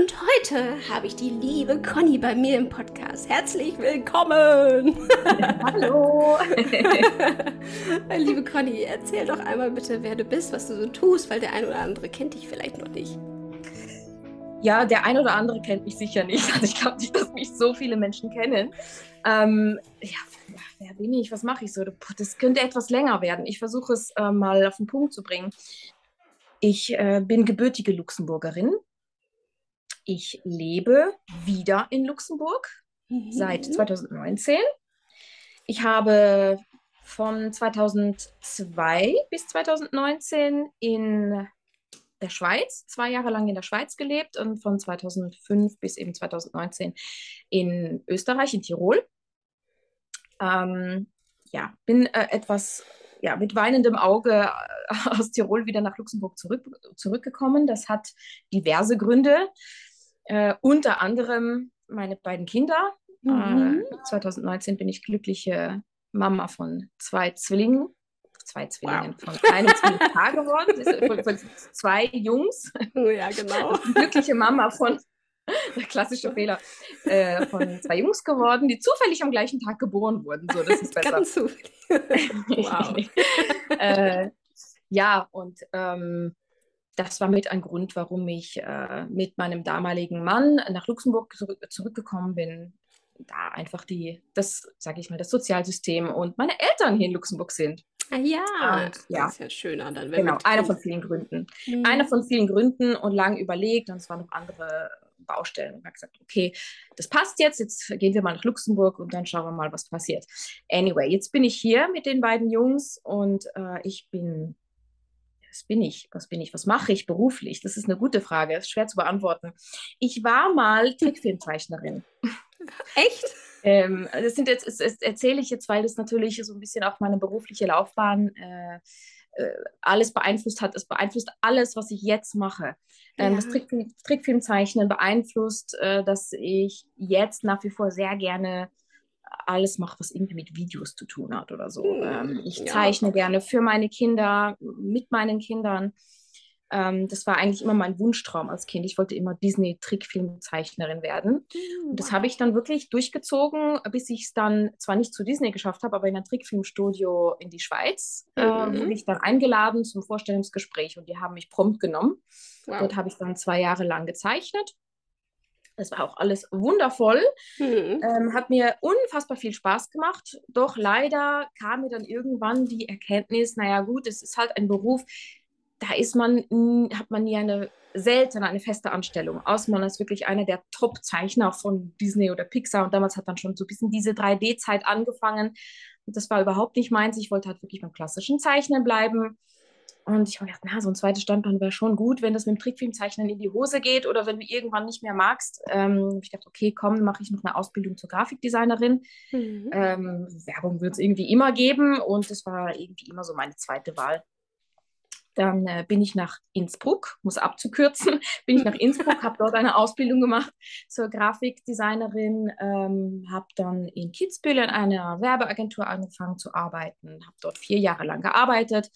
Und heute habe ich die liebe Conny bei mir im Podcast. Herzlich willkommen! Hallo! liebe Conny, erzähl doch einmal bitte, wer du bist, was du so tust, weil der ein oder andere kennt dich vielleicht noch nicht. Ja, der ein oder andere kennt mich sicher nicht. Also ich glaube nicht, dass mich so viele Menschen kennen. Ähm, ja, wer bin ich? Was mache ich so? Das könnte etwas länger werden. Ich versuche es äh, mal auf den Punkt zu bringen. Ich äh, bin gebürtige Luxemburgerin, ich lebe wieder in Luxemburg mhm. seit 2019. Ich habe von 2002 bis 2019 in der Schweiz, zwei Jahre lang in der Schweiz gelebt und von 2005 bis eben 2019 in Österreich, in Tirol. Ähm, ja, bin äh, etwas ja, mit weinendem Auge äh, aus Tirol wieder nach Luxemburg zurück, zurückgekommen. Das hat diverse Gründe. Äh, unter anderem meine beiden Kinder. Mhm. Äh, 2019 bin ich glückliche Mama von zwei Zwillingen. Zwei Zwillingen wow. von einem Zwillingspaar geworden. Von, von, zwei Jungs. Oh ja, genau. glückliche Mama von, klassische Fehler, äh, von zwei Jungs geworden, die zufällig am gleichen Tag geboren wurden. So, das ist besser. Ganz zufällig. wow. äh, ja, und ähm, das war mit ein Grund, warum ich äh, mit meinem damaligen Mann nach Luxemburg zurück, zurückgekommen bin. Da einfach die, das, sage ich mal, das Sozialsystem und meine Eltern hier in Luxemburg sind. Ah ja, und, ja. das ist ja schöner dann. genau, einer von vielen Gründen. Mhm. Einer von vielen Gründen und lang überlegt und es waren noch andere Baustellen und habe gesagt, okay, das passt jetzt, jetzt gehen wir mal nach Luxemburg und dann schauen wir mal, was passiert. Anyway, jetzt bin ich hier mit den beiden Jungs und äh, ich bin was bin ich? Was bin ich? Was mache ich beruflich? Das ist eine gute Frage, ist schwer zu beantworten. Ich war mal Trickfilmzeichnerin. Echt? Ähm, das sind jetzt, das, erzähle ich jetzt, weil das natürlich so ein bisschen auch meine berufliche Laufbahn äh, äh, alles beeinflusst hat. Es beeinflusst alles, was ich jetzt mache. Ähm, ja. Das Trickfilm, Trickfilmzeichnen beeinflusst, äh, dass ich jetzt nach wie vor sehr gerne alles mache, was irgendwie mit Videos zu tun hat oder so. Hm, ähm, ich zeichne ja. gerne für meine Kinder, mit meinen Kindern. Ähm, das war eigentlich immer mein Wunschtraum als Kind. Ich wollte immer Disney-Trickfilmzeichnerin werden. Und das habe ich dann wirklich durchgezogen, bis ich es dann zwar nicht zu Disney geschafft habe, aber in ein Trickfilmstudio in die Schweiz äh, mhm. äh, wurde ich dann eingeladen zum Vorstellungsgespräch und die haben mich prompt genommen. Wow. Dort habe ich dann zwei Jahre lang gezeichnet. Das war auch alles wundervoll. Mhm. Ähm, hat mir unfassbar viel Spaß gemacht. Doch leider kam mir dann irgendwann die Erkenntnis, naja gut, es ist halt ein Beruf, da ist man, hat man nie eine selten eine feste Anstellung. Außer man ist wirklich einer der Top-Zeichner von Disney oder Pixar. Und damals hat dann schon so ein bisschen diese 3D-Zeit angefangen. Und das war überhaupt nicht meins. Ich wollte halt wirklich beim klassischen Zeichnen bleiben. Und ich habe gedacht, na, so ein zweites Standbein wäre schon gut, wenn das mit dem Trickfilmzeichnen in die Hose geht oder wenn du irgendwann nicht mehr magst. Ähm, ich dachte, okay, komm, mache ich noch eine Ausbildung zur Grafikdesignerin. Mhm. Ähm, Werbung wird es irgendwie immer geben und das war irgendwie immer so meine zweite Wahl. Dann äh, bin ich nach Innsbruck, muss abzukürzen, bin ich nach Innsbruck, habe dort eine Ausbildung gemacht zur Grafikdesignerin, ähm, habe dann in Kitzbühel in einer Werbeagentur angefangen zu arbeiten, habe dort vier Jahre lang gearbeitet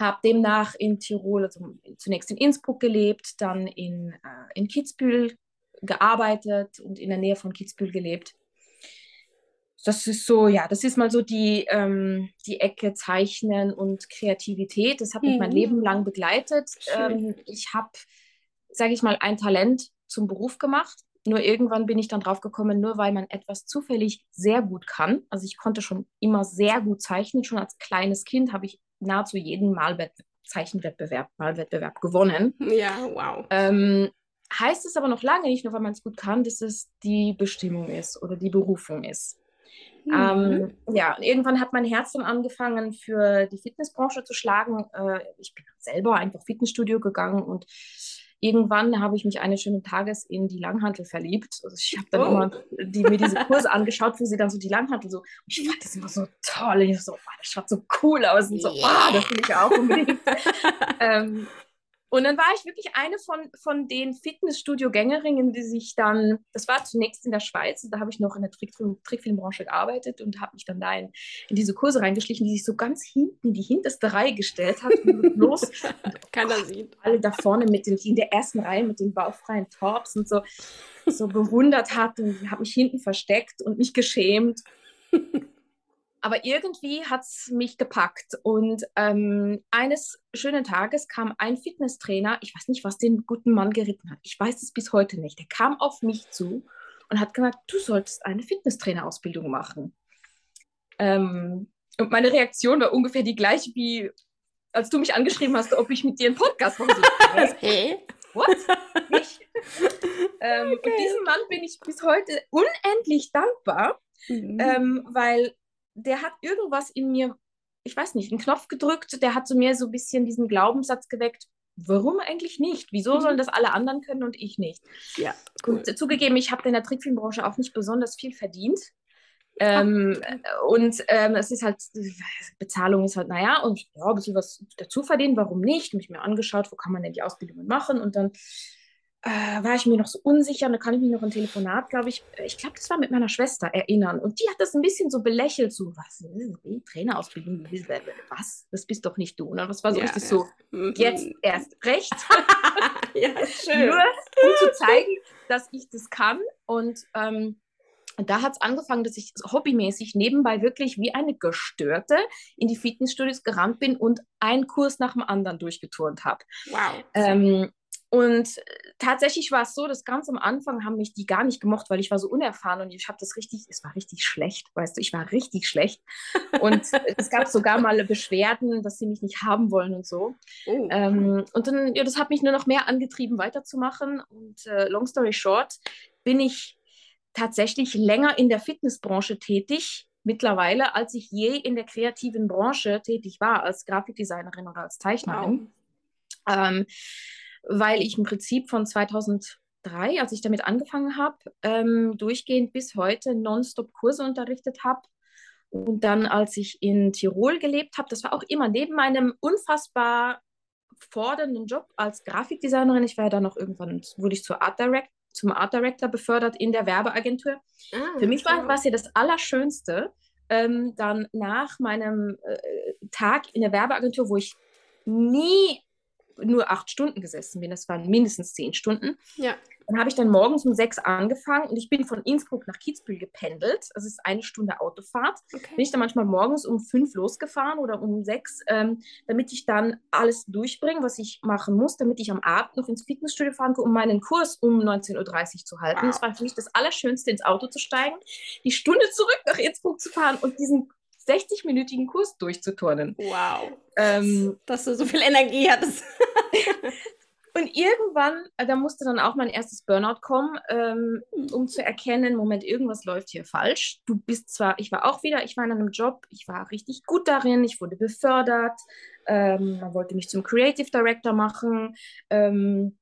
habe demnach in Tirol, also zunächst in Innsbruck gelebt, dann in, äh, in Kitzbühel gearbeitet und in der Nähe von Kitzbühel gelebt. Das ist so, ja, das ist mal so die, ähm, die Ecke Zeichnen und Kreativität. Das hat mich mhm. mein Leben lang begleitet. Ähm, ich habe, sage ich mal, ein Talent zum Beruf gemacht. Nur irgendwann bin ich dann drauf gekommen, nur weil man etwas zufällig sehr gut kann. Also ich konnte schon immer sehr gut zeichnen. Schon als kleines Kind habe ich nahezu jeden Malwett Zeichenwettbewerb, Malwettbewerb gewonnen. Ja, wow. Ähm, heißt es aber noch lange nicht, nur weil man es gut kann, dass es die Bestimmung ist oder die Berufung ist. Mhm. Ähm, ja, irgendwann hat mein Herz dann angefangen, für die Fitnessbranche zu schlagen. Äh, ich bin selber einfach Fitnessstudio gegangen und irgendwann habe ich mich eines schönen Tages in die Langhantel verliebt. Also ich habe dann oh. immer die, mir diese Kurse angeschaut, wo sie dann so die Langhantel so, und ich fand das immer so toll. Und ich so, oh, das schaut so cool aus. Und so, yeah. oh, das will ich auch unbedingt. ähm, und dann war ich wirklich eine von, von den Fitnessstudio-Gängerinnen, die sich dann, das war zunächst in der Schweiz, da habe ich noch in der Trickfilm, Trickfilmbranche gearbeitet und habe mich dann da in, in, diese Kurse reingeschlichen, die sich so ganz hinten, die hinterste Reihe gestellt hat. bloß Keiner oh, sieht. Alle da vorne mit den, in der ersten Reihe mit den baufreien Tops und so, so bewundert hat und habe mich hinten versteckt und mich geschämt. Aber irgendwie hat es mich gepackt. Und ähm, eines schönen Tages kam ein Fitnesstrainer, ich weiß nicht, was den guten Mann geritten hat. Ich weiß es bis heute nicht. Der kam auf mich zu und hat gesagt, du solltest eine Fitnesstrainerausbildung machen. Ähm, und meine Reaktion war ungefähr die gleiche wie, als du mich angeschrieben hast, ob ich mit dir einen Podcast mache. So, hey, what? Ich? ähm, okay. Und diesem Mann bin ich bis heute unendlich dankbar, mhm. ähm, weil der hat irgendwas in mir, ich weiß nicht, einen Knopf gedrückt, der hat zu mir so ein bisschen diesen Glaubenssatz geweckt, warum eigentlich nicht? Wieso mhm. sollen das alle anderen können und ich nicht? Ja. Cool. Und, zugegeben, ich habe in der Trickfilmbranche auch nicht besonders viel verdient. Ähm, und ähm, es ist halt, Bezahlung ist halt, naja, und ja, ein bisschen was dazu verdienen, warum nicht? Habe ich mir angeschaut, wo kann man denn die Ausbildungen machen? Und dann äh, war ich mir noch so unsicher und da kann ich mich noch ein Telefonat, glaube ich, ich glaube, das war mit meiner Schwester erinnern. Und die hat das ein bisschen so belächelt, so, was, Trainerausbildung, was, das bist doch nicht du. Und das war so ja, richtig ja. so, mhm. jetzt erst recht. ja, schön. Nur um zu zeigen, dass ich das kann. Und ähm, da hat es angefangen, dass ich hobbymäßig nebenbei wirklich wie eine Gestörte in die Fitnessstudios gerannt bin und einen Kurs nach dem anderen durchgeturnt habe. Wow. Ähm, und äh, tatsächlich war es so, dass ganz am Anfang haben mich die gar nicht gemocht, weil ich war so unerfahren und ich habe das richtig, es war richtig schlecht, weißt du, ich war richtig schlecht. Und es gab sogar mal Beschwerden, dass sie mich nicht haben wollen und so. Oh. Ähm, und dann, ja, das hat mich nur noch mehr angetrieben, weiterzumachen. Und äh, long story short, bin ich tatsächlich länger in der Fitnessbranche tätig, mittlerweile, als ich je in der kreativen Branche tätig war, als Grafikdesignerin oder als Zeichnerin. Wow. Ähm, weil ich im Prinzip von 2003, als ich damit angefangen habe, ähm, durchgehend bis heute nonstop Kurse unterrichtet habe. Und dann, als ich in Tirol gelebt habe, das war auch immer neben meinem unfassbar fordernden Job als Grafikdesignerin. Ich war ja dann noch irgendwann, wurde ich zur Art Direct, zum Art Director befördert in der Werbeagentur. Ah, Für mich war es ja das Allerschönste, ähm, dann nach meinem äh, Tag in der Werbeagentur, wo ich nie nur acht Stunden gesessen bin. Das waren mindestens zehn Stunden. Ja. Dann habe ich dann morgens um sechs angefangen und ich bin von Innsbruck nach Kitzbühel gependelt. Das ist eine Stunde Autofahrt. Okay. Bin ich dann manchmal morgens um fünf losgefahren oder um sechs, ähm, damit ich dann alles durchbringe, was ich machen muss, damit ich am Abend noch ins Fitnessstudio fahren kann, um meinen Kurs um 19.30 Uhr zu halten. Wow. Das war für mich das Allerschönste, ins Auto zu steigen, die Stunde zurück nach Innsbruck zu fahren und diesen 60-minütigen Kurs durchzuturnen. Wow. Ähm, Dass du so viel Energie hattest. und irgendwann, äh, da musste dann auch mein erstes Burnout kommen, ähm, um zu erkennen, Moment, irgendwas läuft hier falsch. Du bist zwar, ich war auch wieder, ich war in einem Job, ich war richtig gut darin, ich wurde befördert, ähm, man wollte mich zum Creative Director machen. Ähm,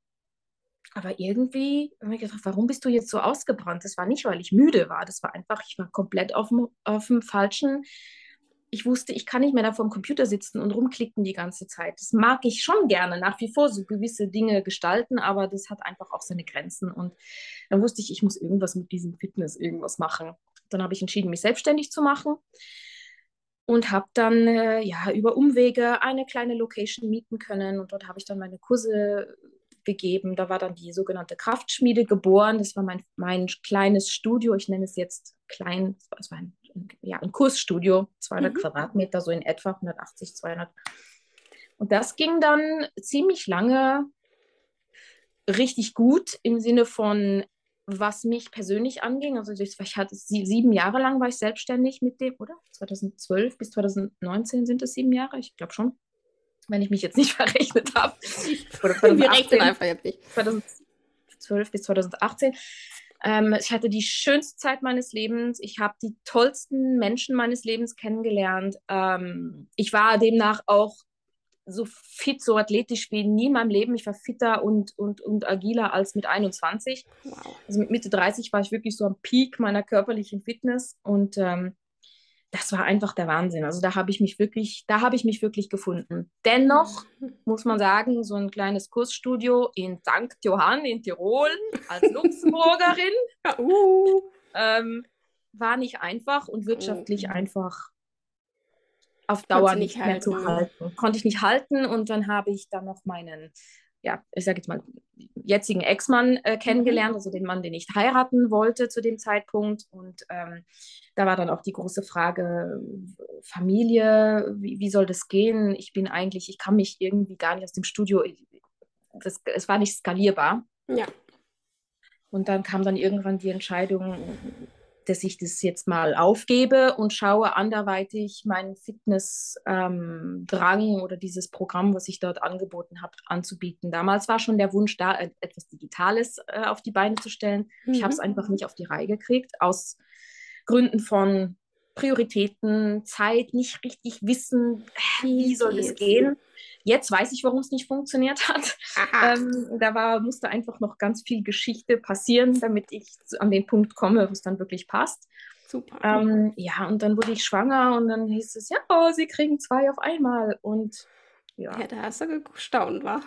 aber irgendwie habe ich gedacht, warum bist du jetzt so ausgebrannt? Das war nicht, weil ich müde war. Das war einfach, ich war komplett auf dem, auf dem falschen. Ich wusste, ich kann nicht mehr da vor dem Computer sitzen und rumklicken die ganze Zeit. Das mag ich schon gerne, nach wie vor so gewisse Dinge gestalten, aber das hat einfach auch seine Grenzen. Und dann wusste ich, ich muss irgendwas mit diesem Fitness, irgendwas machen. Dann habe ich entschieden, mich selbstständig zu machen und habe dann äh, ja über Umwege eine kleine Location mieten können und dort habe ich dann meine Kurse gegeben. Da war dann die sogenannte Kraftschmiede geboren. Das war mein, mein kleines Studio. Ich nenne es jetzt klein, es war ein, ja, ein Kursstudio, 200 mhm. Quadratmeter, so in etwa 180, 200. Und das ging dann ziemlich lange richtig gut im Sinne von, was mich persönlich anging. Also ich, ich hatte sieben Jahre lang war ich selbstständig mit dem, oder? 2012 bis 2019 sind es sieben Jahre, ich glaube schon wenn ich mich jetzt nicht verrechnet habe. Wir rechnen einfach jetzt nicht. 2012 bis 2018. Ähm, ich hatte die schönste Zeit meines Lebens. Ich habe die tollsten Menschen meines Lebens kennengelernt. Ähm, ich war demnach auch so fit, so athletisch wie nie in meinem Leben. Ich war fitter und, und, und agiler als mit 21. Wow. Also mit Mitte 30 war ich wirklich so am Peak meiner körperlichen Fitness und ähm, das war einfach der Wahnsinn. Also da habe ich mich wirklich, da habe ich mich wirklich gefunden. Dennoch muss man sagen, so ein kleines Kursstudio in St. Johann in Tirol als Luxemburgerin uh. ähm, war nicht einfach und wirtschaftlich mhm. einfach auf Dauer nicht, nicht mehr zu halten. Konnte ich nicht halten und dann habe ich dann noch meinen, ja, ich sage jetzt mal, jetzigen Ex-Mann äh, kennengelernt, mhm. also den Mann, den ich heiraten wollte zu dem Zeitpunkt. Und ähm, da war dann auch die große Frage, Familie, wie, wie, soll das gehen? Ich bin eigentlich, ich kann mich irgendwie gar nicht aus dem Studio, das, es war nicht skalierbar. Ja. Und dann kam dann irgendwann die Entscheidung, dass ich das jetzt mal aufgebe und schaue anderweitig meinen Fitnessdrang ähm, oder dieses Programm, was ich dort angeboten habe, anzubieten. Damals war schon der Wunsch da, etwas Digitales äh, auf die Beine zu stellen. Mhm. Ich habe es einfach nicht auf die Reihe gekriegt, aus Gründen von Prioritäten, Zeit, nicht richtig wissen, wie soll das gehen. Jetzt weiß ich, warum es nicht funktioniert hat. Ähm, da war, musste einfach noch ganz viel Geschichte passieren, damit ich an den Punkt komme, wo es dann wirklich passt. Super. Ähm, ja, und dann wurde ich schwanger und dann hieß es, ja, oh, sie kriegen zwei auf einmal. Und ja. Ja, da hast du gestaunt, war.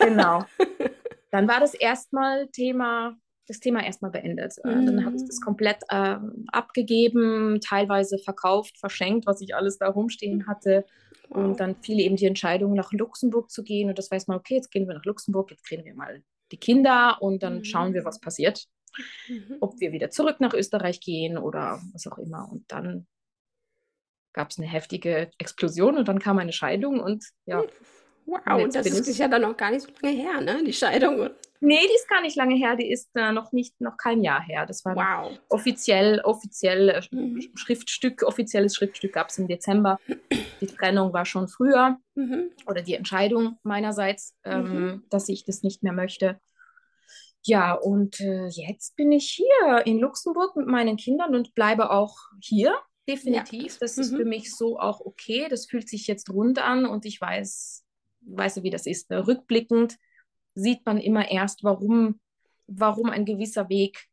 genau. Dann war das erstmal Thema das Thema erstmal beendet. Mhm. Dann habe ich das mhm. komplett äh, abgegeben, teilweise verkauft, verschenkt, was ich alles da rumstehen hatte. Wow. Und dann fiel eben die Entscheidung, nach Luxemburg zu gehen. Und das weiß man, okay, jetzt gehen wir nach Luxemburg, jetzt kriegen wir mal die Kinder und dann mhm. schauen wir, was passiert. Mhm. Ob wir wieder zurück nach Österreich gehen oder was auch immer. Und dann gab es eine heftige Explosion und dann kam eine Scheidung und ja. Wow, das ist ja dann noch gar nicht so lange her, ne? Die Scheidung. Nee, die ist gar nicht lange her, die ist äh, noch nicht, noch kein Jahr her. Das war wow. offiziell, offiziell äh, mhm. Schriftstück, offizielles Schriftstück gab es im Dezember. Die Trennung war schon früher mhm. oder die Entscheidung meinerseits, ähm, mhm. dass ich das nicht mehr möchte. Ja, und äh, jetzt bin ich hier in Luxemburg mit meinen Kindern und bleibe auch hier. Definitiv. Ja. Das ist für mhm. mich so auch okay. Das fühlt sich jetzt rund an und ich weiß, weißt du, wie das ist. Ne? Rückblickend sieht man immer erst, warum, warum ein gewisser Weg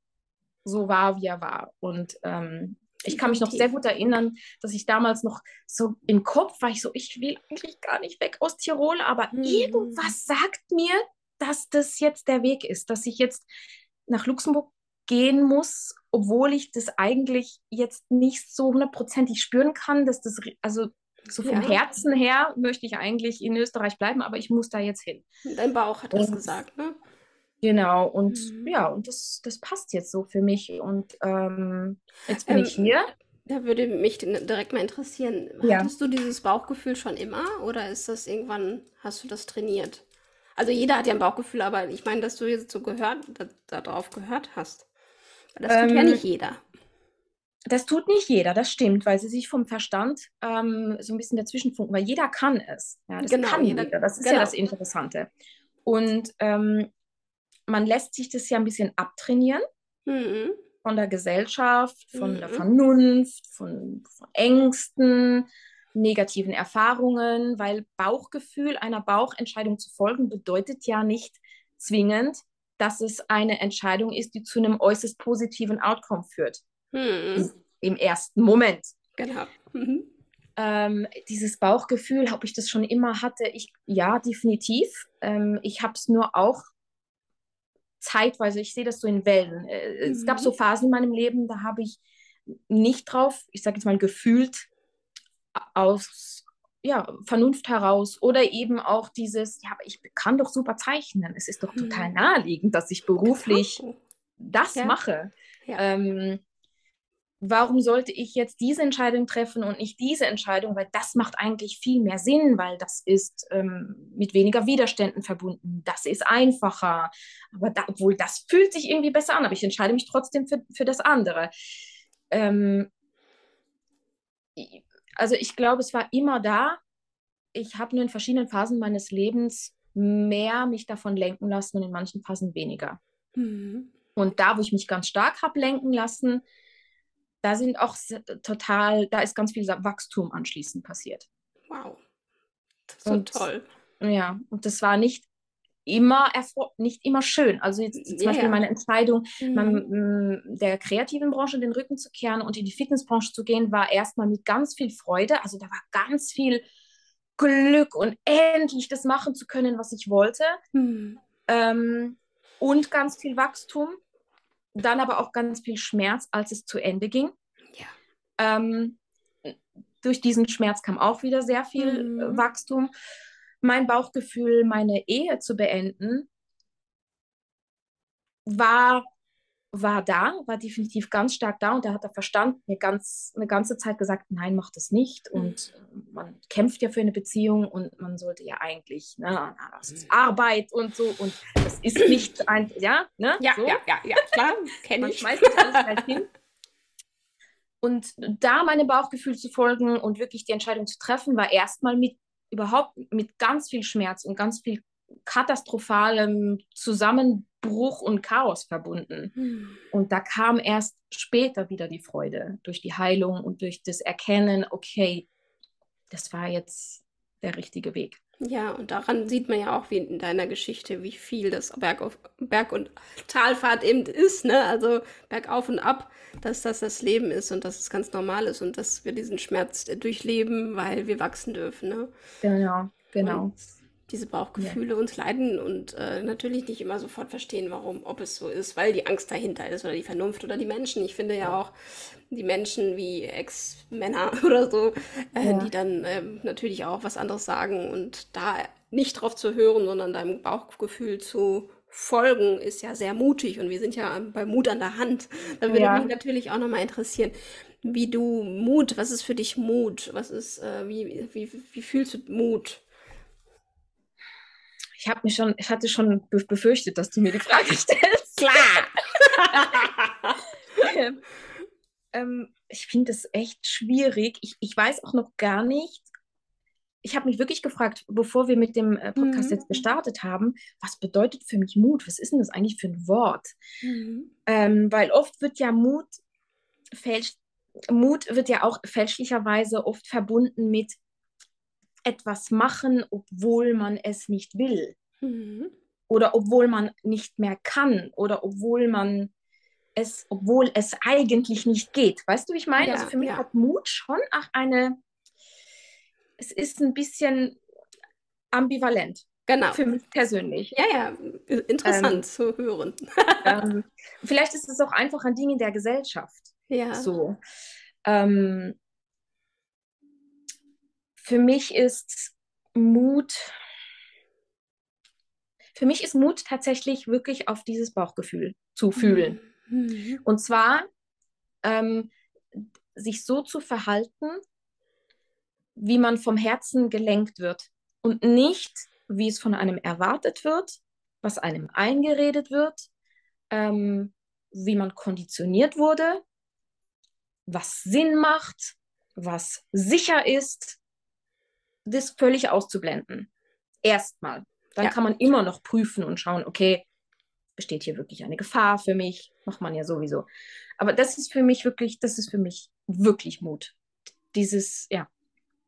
so war, wie er war. Und ähm, ich kann mich noch sehr gut erinnern, dass ich damals noch so im Kopf war, ich so, ich will eigentlich gar nicht weg aus Tirol, aber mhm. irgendwas sagt mir, dass das jetzt der Weg ist, dass ich jetzt nach Luxemburg gehen muss, obwohl ich das eigentlich jetzt nicht so hundertprozentig spüren kann, dass das, also so vom ja. Herzen her möchte ich eigentlich in Österreich bleiben, aber ich muss da jetzt hin. Dein Bauch hat das und, gesagt, ne? Genau, und mhm. ja, und das, das passt jetzt so für mich. Und ähm, jetzt bin ähm, ich hier. Da würde mich direkt mal interessieren, ja. hattest du dieses Bauchgefühl schon immer oder ist das irgendwann, hast du das trainiert? Also jeder hat ja ein Bauchgefühl, aber ich meine, dass du jetzt so gehört, darauf gehört hast. Das tut ähm, ja nicht jeder. Das tut nicht jeder, das stimmt, weil sie sich vom Verstand ähm, so ein bisschen dazwischen funken, weil jeder kann es. Ja, das genau, kann jeder. Das ist genau. ja das Interessante. Und ähm, man lässt sich das ja ein bisschen abtrainieren mhm. von der Gesellschaft, von mhm. der Vernunft, von, von Ängsten, negativen Erfahrungen, weil Bauchgefühl einer Bauchentscheidung zu folgen bedeutet ja nicht zwingend, dass es eine Entscheidung ist, die zu einem äußerst positiven Outcome führt. Mhm. Im ersten Moment. Genau. Mhm. Ähm, dieses Bauchgefühl, ob ich das schon immer hatte, ich ja, definitiv. Ähm, ich habe es nur auch zeitweise, ich sehe das so in Wellen. Äh, mhm. Es gab so mhm. Phasen in meinem Leben, da habe ich nicht drauf, ich sage jetzt mal gefühlt, aus ja, Vernunft heraus oder eben auch dieses, ja, aber ich kann doch super zeichnen. Es ist doch total mhm. naheliegend, dass ich beruflich genau. das ja. mache. Ja. Ähm, warum sollte ich jetzt diese Entscheidung treffen und nicht diese Entscheidung, weil das macht eigentlich viel mehr Sinn, weil das ist ähm, mit weniger Widerständen verbunden, das ist einfacher, aber da, obwohl das fühlt sich irgendwie besser an, aber ich entscheide mich trotzdem für, für das andere. Ähm, also ich glaube, es war immer da. Ich habe nur in verschiedenen Phasen meines Lebens mehr mich davon lenken lassen und in manchen Phasen weniger. Mhm. Und da, wo ich mich ganz stark habe lenken lassen, da sind auch total, da ist ganz viel Wachstum anschließend passiert. Wow. So und, toll. Ja, und das war nicht immer nicht immer schön. Also jetzt zum yeah. Beispiel meine Entscheidung, mhm. man, der kreativen Branche den Rücken zu kehren und in die Fitnessbranche zu gehen, war erstmal mit ganz viel Freude. Also da war ganz viel Glück und endlich das machen zu können, was ich wollte. Mhm. Ähm, und ganz viel Wachstum. Dann aber auch ganz viel Schmerz, als es zu Ende ging. Ja. Ähm, durch diesen Schmerz kam auch wieder sehr viel mhm. Wachstum mein Bauchgefühl, meine Ehe zu beenden, war, war da, war definitiv ganz stark da und da hat der Verstand mir ganz, eine ganze Zeit gesagt, nein, mach das nicht mhm. und man kämpft ja für eine Beziehung und man sollte ja eigentlich, ne, das ist Arbeit und so und das ist nicht ein, ja, ne? Ja, so. ja, ja, ja, klar, kenne ich. Man schmeißt alles halt hin. Und da meinem Bauchgefühl zu folgen und wirklich die Entscheidung zu treffen, war erstmal mit überhaupt mit ganz viel Schmerz und ganz viel katastrophalem Zusammenbruch und Chaos verbunden. Hm. Und da kam erst später wieder die Freude durch die Heilung und durch das Erkennen, okay, das war jetzt der richtige Weg. Ja, und daran sieht man ja auch wie in deiner Geschichte, wie viel das Berg, auf, Berg und Talfahrt eben ist, ne? Also bergauf und ab, dass das das Leben ist und dass es ganz normal ist und dass wir diesen Schmerz durchleben, weil wir wachsen dürfen, ne? Genau, genau. Und diese Bauchgefühle ja. uns leiden und äh, natürlich nicht immer sofort verstehen, warum, ob es so ist, weil die Angst dahinter ist oder die Vernunft oder die Menschen. Ich finde ja auch die Menschen wie Ex-Männer oder so, äh, ja. die dann äh, natürlich auch was anderes sagen und da nicht drauf zu hören, sondern deinem Bauchgefühl zu folgen, ist ja sehr mutig und wir sind ja bei Mut an der Hand. Da würde ja. mich natürlich auch nochmal interessieren, wie du Mut, was ist für dich Mut? Was ist, äh, wie, wie, wie fühlst du Mut? Ich habe mich schon, ich hatte schon befürchtet, dass du mir die Frage stellst. Klar. ähm, ähm, ich finde das echt schwierig. Ich, ich weiß auch noch gar nicht. Ich habe mich wirklich gefragt, bevor wir mit dem äh, Podcast mhm. jetzt gestartet haben, was bedeutet für mich Mut? Was ist denn das eigentlich für ein Wort? Mhm. Ähm, weil oft wird ja Mut fälscht, Mut wird ja auch fälschlicherweise oft verbunden mit etwas machen, obwohl man es nicht will. Mhm. Oder obwohl man nicht mehr kann. Oder obwohl man es, obwohl es eigentlich nicht geht. Weißt du, wie ich meine? Ja, also für mich ja. hat Mut schon auch eine, es ist ein bisschen ambivalent. Genau. Für mich persönlich. Ja, ja, interessant ähm, zu hören. ähm, vielleicht ist es auch einfach ein Ding in der Gesellschaft. Ja. So. Ähm, für mich ist Mut, für mich ist Mut tatsächlich wirklich auf dieses Bauchgefühl zu fühlen. Mhm. Und zwar ähm, sich so zu verhalten, wie man vom Herzen gelenkt wird und nicht, wie es von einem erwartet wird, was einem eingeredet wird, ähm, wie man konditioniert wurde, was Sinn macht, was sicher ist, das völlig auszublenden. Erstmal. Dann ja. kann man immer noch prüfen und schauen, okay, besteht hier wirklich eine Gefahr für mich? Macht man ja sowieso. Aber das ist für mich wirklich, das ist für mich wirklich Mut. Dieses, ja,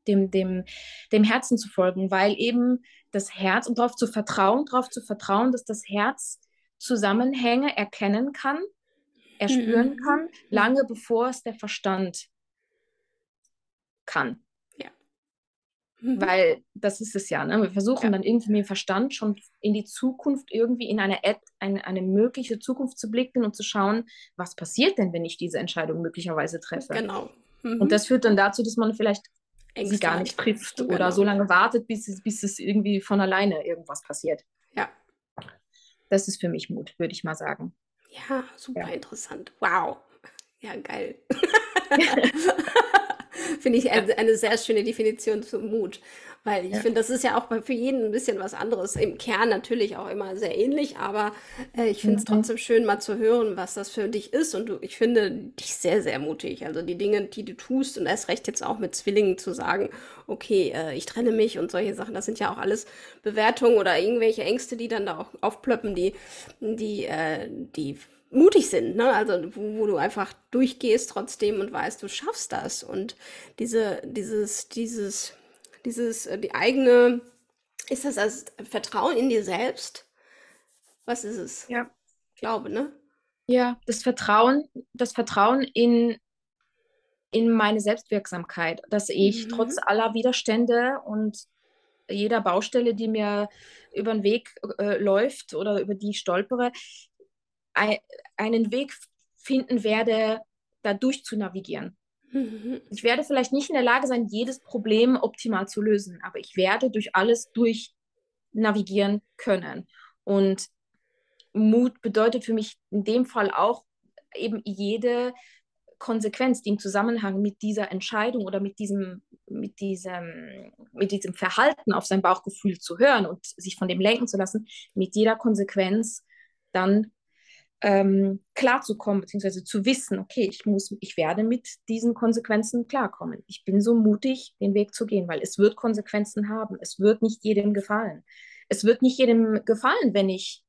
dem, dem, dem Herzen zu folgen, weil eben das Herz und darauf zu vertrauen, darauf zu vertrauen, dass das Herz Zusammenhänge erkennen kann, erspüren mhm. kann, lange bevor es der Verstand kann. Mhm. Weil das ist es ja, ne? Wir versuchen ja. dann irgendwie mit dem Verstand schon in die Zukunft irgendwie in eine, Ad, eine, eine mögliche Zukunft zu blicken und zu schauen, was passiert denn, wenn ich diese Entscheidung möglicherweise treffe. Genau. Mhm. Und das führt dann dazu, dass man vielleicht Ängste sie gar nicht trifft genau. oder so lange wartet, bis es, bis es irgendwie von alleine irgendwas passiert. Ja. Das ist für mich Mut, würde ich mal sagen. Ja, super ja. interessant. Wow. Ja, geil. Finde ich eine, eine, sehr schöne Definition zum Mut. Weil ich ja. finde, das ist ja auch für jeden ein bisschen was anderes. Im Kern natürlich auch immer sehr ähnlich, aber äh, ich finde es mhm. trotzdem schön, mal zu hören, was das für dich ist. Und du, ich finde dich sehr, sehr mutig. Also die Dinge, die du tust, und erst recht jetzt auch mit Zwillingen zu sagen, okay, äh, ich trenne mich und solche Sachen, das sind ja auch alles Bewertungen oder irgendwelche Ängste, die dann da auch aufplöppen, die, die, äh, die mutig sind, ne? Also wo, wo, du einfach durchgehst trotzdem und weißt, du schaffst das. Und diese, dieses, dieses, dieses, äh, die eigene, ist das das Vertrauen in dir selbst? Was ist es? Ja. Glaube, ne? Ja, das Vertrauen, das Vertrauen in, in meine Selbstwirksamkeit, dass ich mhm. trotz aller Widerstände und jeder Baustelle, die mir über den Weg äh, läuft oder über die ich stolpere, einen Weg finden werde, da durch zu navigieren. Mhm. Ich werde vielleicht nicht in der Lage sein, jedes Problem optimal zu lösen, aber ich werde durch alles durch navigieren können. Und Mut bedeutet für mich in dem Fall auch eben jede Konsequenz, die im Zusammenhang mit dieser Entscheidung oder mit diesem, mit diesem, mit diesem Verhalten auf sein Bauchgefühl zu hören und sich von dem lenken zu lassen, mit jeder Konsequenz dann ähm, klarzukommen, beziehungsweise zu wissen, okay, ich muss, ich werde mit diesen Konsequenzen klarkommen. Ich bin so mutig, den Weg zu gehen, weil es wird Konsequenzen haben. Es wird nicht jedem gefallen. Es wird nicht jedem gefallen, wenn ich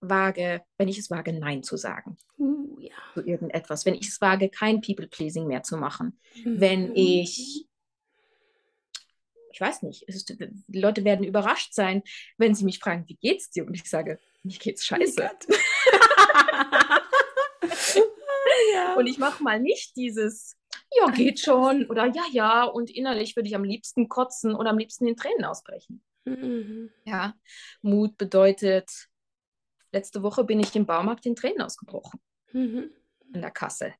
wage, wenn ich es wage, Nein zu sagen uh, ja. zu irgendetwas, wenn ich es wage, kein People-Pleasing mehr zu machen, mhm. wenn ich, ich weiß nicht, ist, die Leute werden überrascht sein, wenn sie mich fragen, wie geht's dir? Und ich sage, mir geht's scheiße. Ja. Und ich mache mal nicht dieses, ja, geht schon oder ja, ja, und innerlich würde ich am liebsten kotzen oder am liebsten in Tränen ausbrechen. Mhm. Ja, Mut bedeutet, Letzte Woche bin ich im Baumarkt in Tränen ausgebrochen. Mhm. In der Kasse.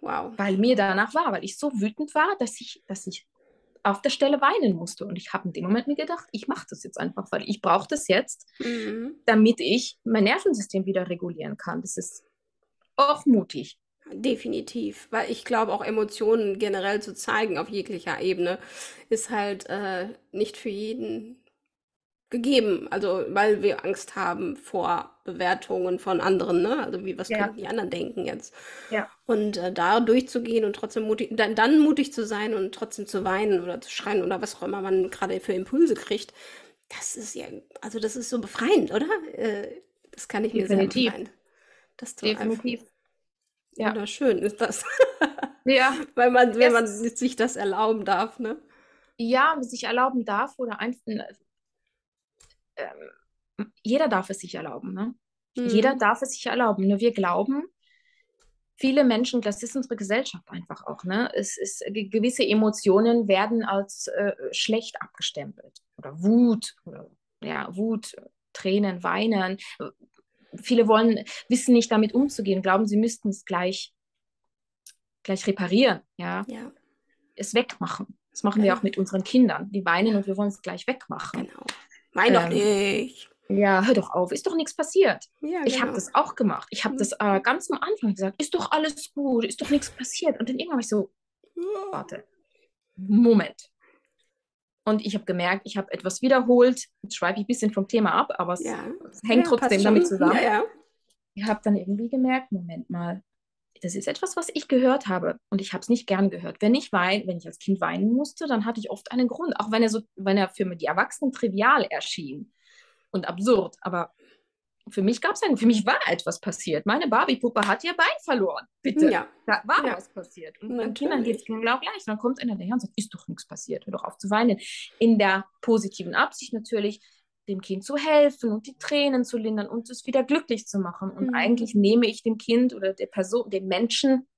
Wow. Weil mir danach war, weil ich so wütend war, dass ich, dass ich auf der Stelle weinen musste. Und ich habe in dem Moment mir gedacht, ich mache das jetzt einfach, weil ich brauche das jetzt, mhm. damit ich mein Nervensystem wieder regulieren kann. Das ist auch mutig. Definitiv, weil ich glaube, auch Emotionen generell zu zeigen auf jeglicher Ebene ist halt äh, nicht für jeden gegeben, also weil wir Angst haben vor Bewertungen von anderen, ne? Also wie was ja. können die anderen denken jetzt? Ja. Und äh, da durchzugehen und trotzdem mutig, dann, dann mutig zu sein und trotzdem zu weinen oder zu schreien oder was auch immer man gerade für Impulse kriegt, das ist ja, also das ist so befreiend, oder? Äh, das kann ich mir Definitiv. sehr befreien. Das Definitiv. Ja. Wunderschön ist das. ja. Weil man, wenn man sich das erlauben darf, ne? Ja, sich erlauben darf oder einfach ähm, jeder darf es sich erlauben. Ne? Mhm. Jeder darf es sich erlauben. Nur wir glauben, viele Menschen, das ist unsere Gesellschaft einfach auch, ne? Es ist, gewisse Emotionen werden als äh, schlecht abgestempelt. Oder Wut, oder, ja, Wut, Tränen, Weinen. Viele wollen, wissen nicht damit umzugehen, glauben, sie müssten es gleich, gleich reparieren, ja? ja. Es wegmachen. Das machen ja. wir auch mit unseren Kindern. Die weinen und wir wollen es gleich wegmachen. Genau. Wein doch ähm, nicht. Ja, hör doch auf, ist doch nichts passiert. Ja, ich habe genau. das auch gemacht. Ich habe mhm. das äh, ganz am Anfang gesagt, ist doch alles gut, ist doch nichts passiert. Und dann irgendwann war ich so, warte, Moment. Und ich habe gemerkt, ich habe etwas wiederholt. Jetzt schweife ich ein bisschen vom Thema ab, aber es, ja. hängt ja, trotzdem damit zusammen. Ich habe dann irgendwie gemerkt, Moment mal, das ist etwas, was ich gehört habe und ich habe es nicht gern gehört. Wenn ich wein, wenn ich als Kind weinen musste, dann hatte ich oft einen Grund, auch wenn er so, wenn er für die Erwachsenen trivial erschien und absurd. Aber für mich gab es einen, für mich war etwas passiert. Meine Barbie-Puppe hat ihr Bein verloren. Bitte. Ja. Da war ja. was passiert. Und den Kindern geht es genau gleich. Und dann kommt einer daher und sagt, ist doch nichts passiert, hör doch auf zu weinen. In der positiven Absicht natürlich, dem Kind zu helfen und die Tränen zu lindern und es wieder glücklich zu machen. Und mhm. eigentlich nehme ich dem Kind oder der Person, dem Menschen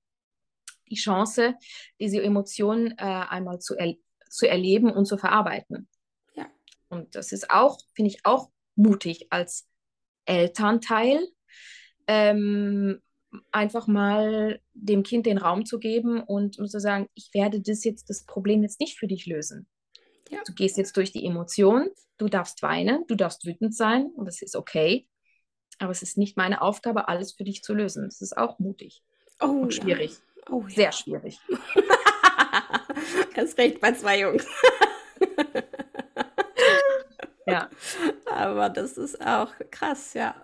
die Chance, diese Emotionen äh, einmal zu, er zu erleben und zu verarbeiten. Ja. Und das ist auch, finde ich, auch mutig als Elternteil, ähm, einfach mal dem Kind den Raum zu geben und zu sagen, ich werde das jetzt, das Problem jetzt nicht für dich lösen. Ja. Du gehst jetzt durch die Emotionen, du darfst weinen, du darfst wütend sein und das ist okay. Aber es ist nicht meine Aufgabe, alles für dich zu lösen. Das ist auch mutig oh, und schwierig. Ja. Oh, Sehr schwierig. Erst recht bei zwei Jungs. ja. Aber das ist auch krass, ja.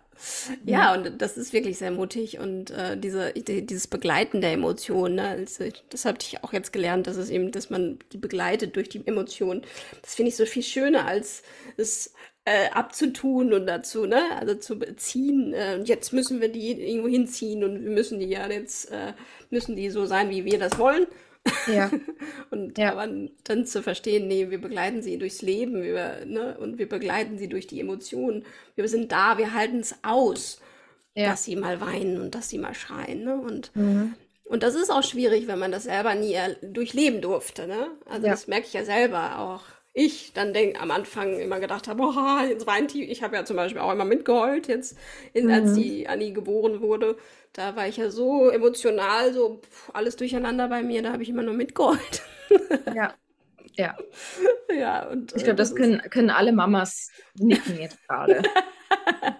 Ja, und das ist wirklich sehr mutig und äh, diese, die, dieses Begleiten der Emotionen, ne? also, das habe ich auch jetzt gelernt, dass es eben, dass man die begleitet durch die Emotionen. Das finde ich so viel schöner, als es äh, abzutun und dazu, ne, also zu beziehen. Äh, und jetzt müssen wir die irgendwo hinziehen und wir müssen die ja jetzt, äh, müssen die so sein, wie wir das wollen. Ja. und ja. aber dann zu verstehen, nee, wir begleiten sie durchs Leben wir, ne, und wir begleiten sie durch die Emotionen. Wir sind da, wir halten es aus, ja. dass sie mal weinen und dass sie mal schreien. Ne? Und, mhm. und das ist auch schwierig, wenn man das selber nie durchleben durfte. Ne? Also ja. das merke ich ja selber auch ich dann denk, am Anfang immer gedacht habe, boah, jetzt weint die. Ich habe ja zum Beispiel auch immer mitgeheult, jetzt, in, mhm. als die Annie geboren wurde. Da war ich ja so emotional, so pff, alles durcheinander bei mir, da habe ich immer nur mitgeheult. Ja. Ja. Ja, und. Ich glaube, das, das können, können alle Mamas nicken jetzt gerade.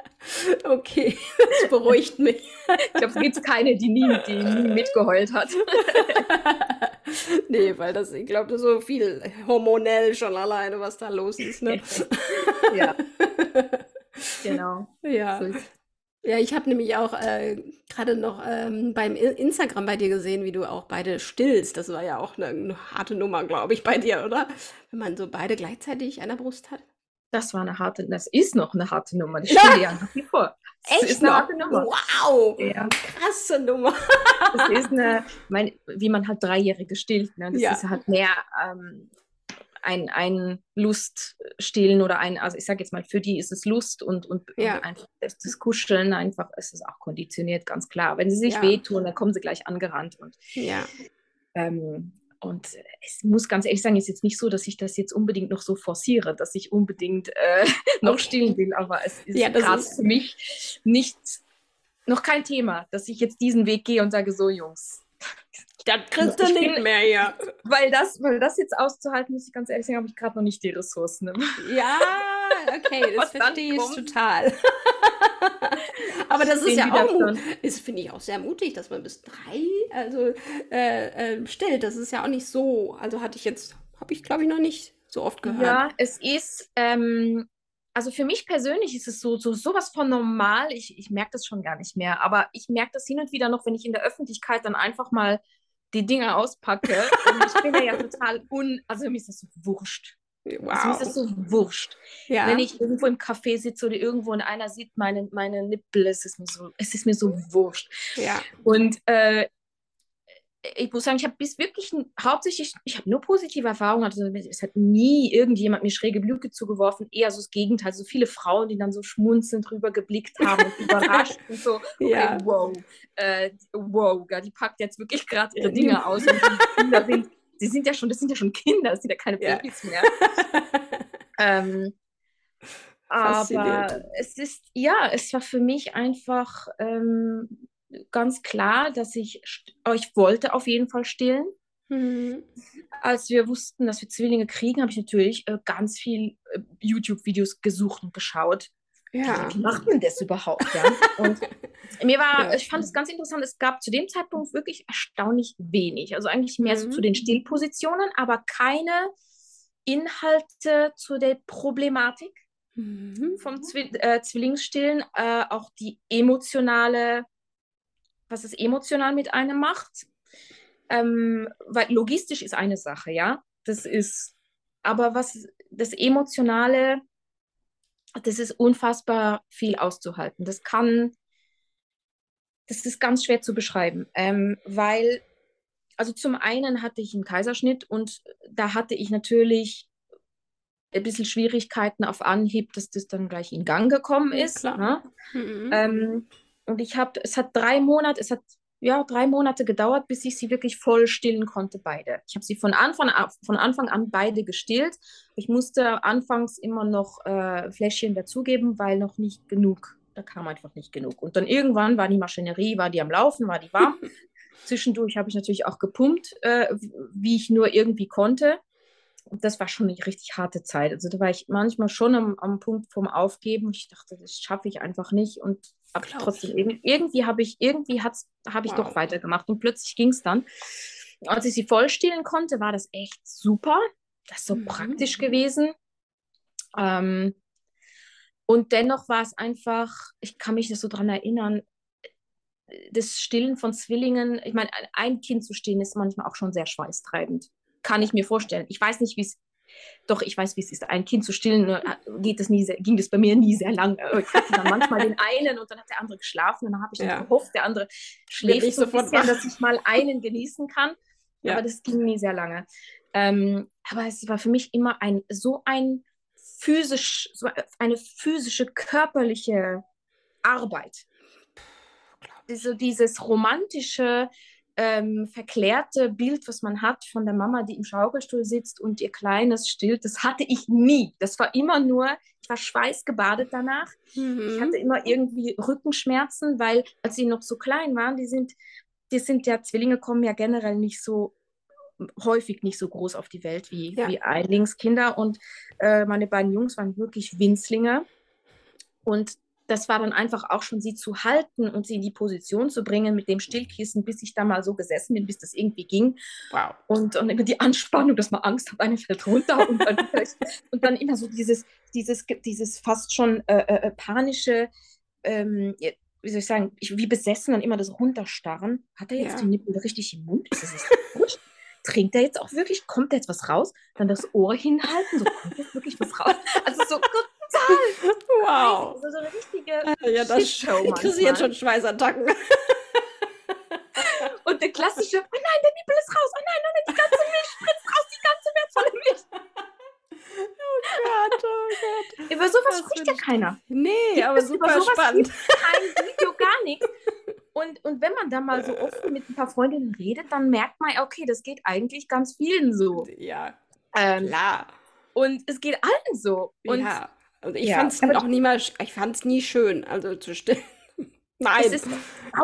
Okay, das beruhigt mich. Ich glaube, es gibt keine, die nie, die nie mitgeheult hat. Nee, weil das, ich glaube, das ist so viel hormonell schon alleine, was da los ist. Ne? ja. Genau. Ja. Ja, ich habe nämlich auch äh, gerade noch ähm, beim Instagram bei dir gesehen, wie du auch beide stillst. Das war ja auch eine, eine harte Nummer, glaube ich, bei dir, oder? Wenn man so beide gleichzeitig an der Brust hat. Das war eine harte, das ist noch eine harte Nummer. Ich stelle ja nach wie vor. Das Echt ist eine harte Nummer. Wow, ja. krasse Nummer. das ist eine, mein, wie man halt Dreijährige stillt. Ne? Das ja. ist halt mehr ähm, ein, ein Luststillen oder ein, also ich sage jetzt mal, für die ist es Lust und, und, ja. und einfach das, das, Kuscheln, einfach ist es auch konditioniert, ganz klar. Wenn sie sich ja. wehtun, dann kommen sie gleich angerannt. Und, ja. Ähm, und es muss ganz ehrlich sagen, ist jetzt nicht so, dass ich das jetzt unbedingt noch so forciere, dass ich unbedingt äh, noch okay. stillen will, aber es ist ja, gerade für mich nicht, noch kein Thema, dass ich jetzt diesen Weg gehe und sage, so Jungs. Das kriegst du nicht mehr, ja. Weil das, weil das jetzt auszuhalten, muss ich ganz ehrlich sagen, habe ich gerade noch nicht die Ressourcen. Ja, okay, das verstehe ich total. Aber das ist ja auch, ist, finde ich auch sehr mutig, dass man bis drei also äh, äh, stillt. Das ist ja auch nicht so. Also hatte ich jetzt, habe ich glaube ich noch nicht so oft gehört. Ja, es ist, ähm, also für mich persönlich ist es so, so sowas von normal. Ich, ich merke das schon gar nicht mehr. Aber ich merke das hin und wieder noch, wenn ich in der Öffentlichkeit dann einfach mal die Dinge auspacke. und ich bin ja total un, also mir ist das so wurscht. Wow. Also mir ist das so wurscht. Ja. Wenn ich irgendwo im Café sitze oder irgendwo und einer sieht meine, meine Nippel, es ist mir so, es ist mir so wurscht. Ja. Und äh, ich muss sagen, ich habe bis wirklich hauptsächlich, ich habe nur positive Erfahrungen. Also es hat nie irgendjemand mir schräge Blicke zugeworfen, eher so das Gegenteil. So viele Frauen, die dann so schmunzelnd drüber geblickt haben und überrascht und so, okay, ja. wow, äh, wow, die packt jetzt wirklich gerade ihre Dinge aus und die Kinder sind sie sind ja schon, das sind ja schon Kinder, das sind ja keine Babys ja. mehr. ähm, aber es ist, ja, es war für mich einfach ähm, ganz klar, dass ich, ich wollte auf jeden Fall stillen. Mhm. Als wir wussten, dass wir Zwillinge kriegen, habe ich natürlich äh, ganz viel äh, YouTube-Videos gesucht und geschaut. Ja. Wie macht man das überhaupt? Ja? Und mir war, ja. ich fand es ganz interessant, es gab zu dem Zeitpunkt wirklich erstaunlich wenig. Also eigentlich mehr mhm. so zu den Stillpositionen, aber keine Inhalte zu der Problematik mhm. vom Zwi äh, Zwillingsstillen, äh, auch die emotionale, was es emotional mit einem macht. Ähm, weil logistisch ist eine Sache, ja. Das ist, aber was das Emotionale, das ist unfassbar viel auszuhalten. Das kann das ist ganz schwer zu beschreiben, ähm, weil, also zum einen hatte ich einen Kaiserschnitt und da hatte ich natürlich ein bisschen Schwierigkeiten auf Anhieb, dass das dann gleich in Gang gekommen ist. Ja, ne? mhm. ähm, und ich habe, es hat drei Monate, es hat ja drei Monate gedauert, bis ich sie wirklich voll stillen konnte, beide. Ich habe sie von Anfang, von Anfang an beide gestillt. Ich musste anfangs immer noch äh, Fläschchen dazugeben, weil noch nicht genug da kam einfach nicht genug. Und dann irgendwann war die Maschinerie, war die am Laufen, war die warm. Zwischendurch habe ich natürlich auch gepumpt, äh, wie ich nur irgendwie konnte. Und das war schon eine richtig harte Zeit. Also da war ich manchmal schon am, am Punkt vom Aufgeben. Ich dachte, das schaffe ich einfach nicht. Und aber trotzdem, irgendwie, irgendwie habe ich, irgendwie habe ich wow. doch weitergemacht. Und plötzlich ging es dann. Als ich sie voll stillen konnte, war das echt super. Das ist so mhm. praktisch gewesen. Ähm, und dennoch war es einfach, ich kann mich das so daran erinnern, das Stillen von Zwillingen, ich meine, ein Kind zu stillen ist manchmal auch schon sehr schweißtreibend. Kann ich mir vorstellen. Ich weiß nicht, wie es, doch, ich weiß, wie es ist. Ein Kind zu stillen, äh, geht das nie sehr, ging das bei mir nie sehr lang. Ich hatte dann manchmal den einen und dann hat der andere geschlafen und dann habe ich ja. gehofft, der andere schläft so ein bisschen, dass ich mal einen genießen kann. ja. aber das ging nie sehr lange. Ähm, aber es war für mich immer ein so ein physisch, so eine physische, körperliche Arbeit. So dieses romantische, ähm, verklärte Bild, was man hat von der Mama, die im Schaukelstuhl sitzt und ihr Kleines stillt, das hatte ich nie. Das war immer nur, ich war schweißgebadet danach. Mhm. Ich hatte immer irgendwie Rückenschmerzen, weil als sie noch so klein waren, die sind, die sind ja, Zwillinge kommen ja generell nicht so häufig nicht so groß auf die Welt wie, ja. wie Einlingskinder. Und äh, meine beiden Jungs waren wirklich Winzlinge. Und das war dann einfach auch schon sie zu halten und sie in die Position zu bringen mit dem Stillkissen, bis ich da mal so gesessen bin, bis das irgendwie ging. Wow. Und, und immer die Anspannung, dass man Angst hat, eine fällt runter und dann, und dann immer so dieses, dieses, dieses fast schon äh, äh, äh panische, ähm, wie soll ich sagen, ich, wie besessen dann immer das Runterstarren. Hat er jetzt ja. die Nippel richtig im Mund? Ist das jetzt Trinkt er jetzt auch wirklich? Kommt da jetzt was raus? Dann das Ohr hinhalten, so kommt jetzt wirklich was raus? Also so total. Wow. Eine richtige ja, das Show. Ich kriege jetzt schon Schweißattacken. Und der klassische, oh nein, der Nippel ist raus, oh nein, oh nein, die ganze Milch spritzt raus, die ganze wertvolle Milch. Oh Gott, oh Gott. Über sowas das spricht ja keiner. Nee, aber super spannend. Kein Video, gar nichts. Und, und wenn man da mal so offen mit ein paar Freundinnen redet, dann merkt man, okay, das geht eigentlich ganz vielen so. Ja, ähm, klar. Und es geht allen so. Und ja. Also ich ja, fand es auch nie mal, ich fand es nie schön, also zu stillen. Nein, es ist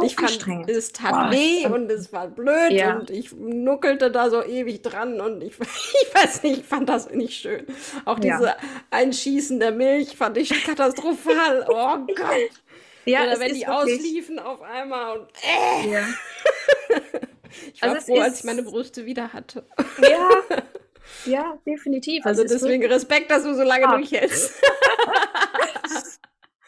ich fand, es tat Boah, weh und es war blöd ja. und ich nuckelte da so ewig dran und ich, ich weiß nicht, ich fand das nicht schön. Auch diese ja. Einschießen der Milch fand ich katastrophal. Oh Gott. Ja, Oder wenn die wirklich... ausliefen auf einmal und äh. ja. ich war also froh, als ich meine Brüste wieder hatte. Ja, ja, definitiv. Also, also deswegen Respekt, dass du so lange ah. durchhältst.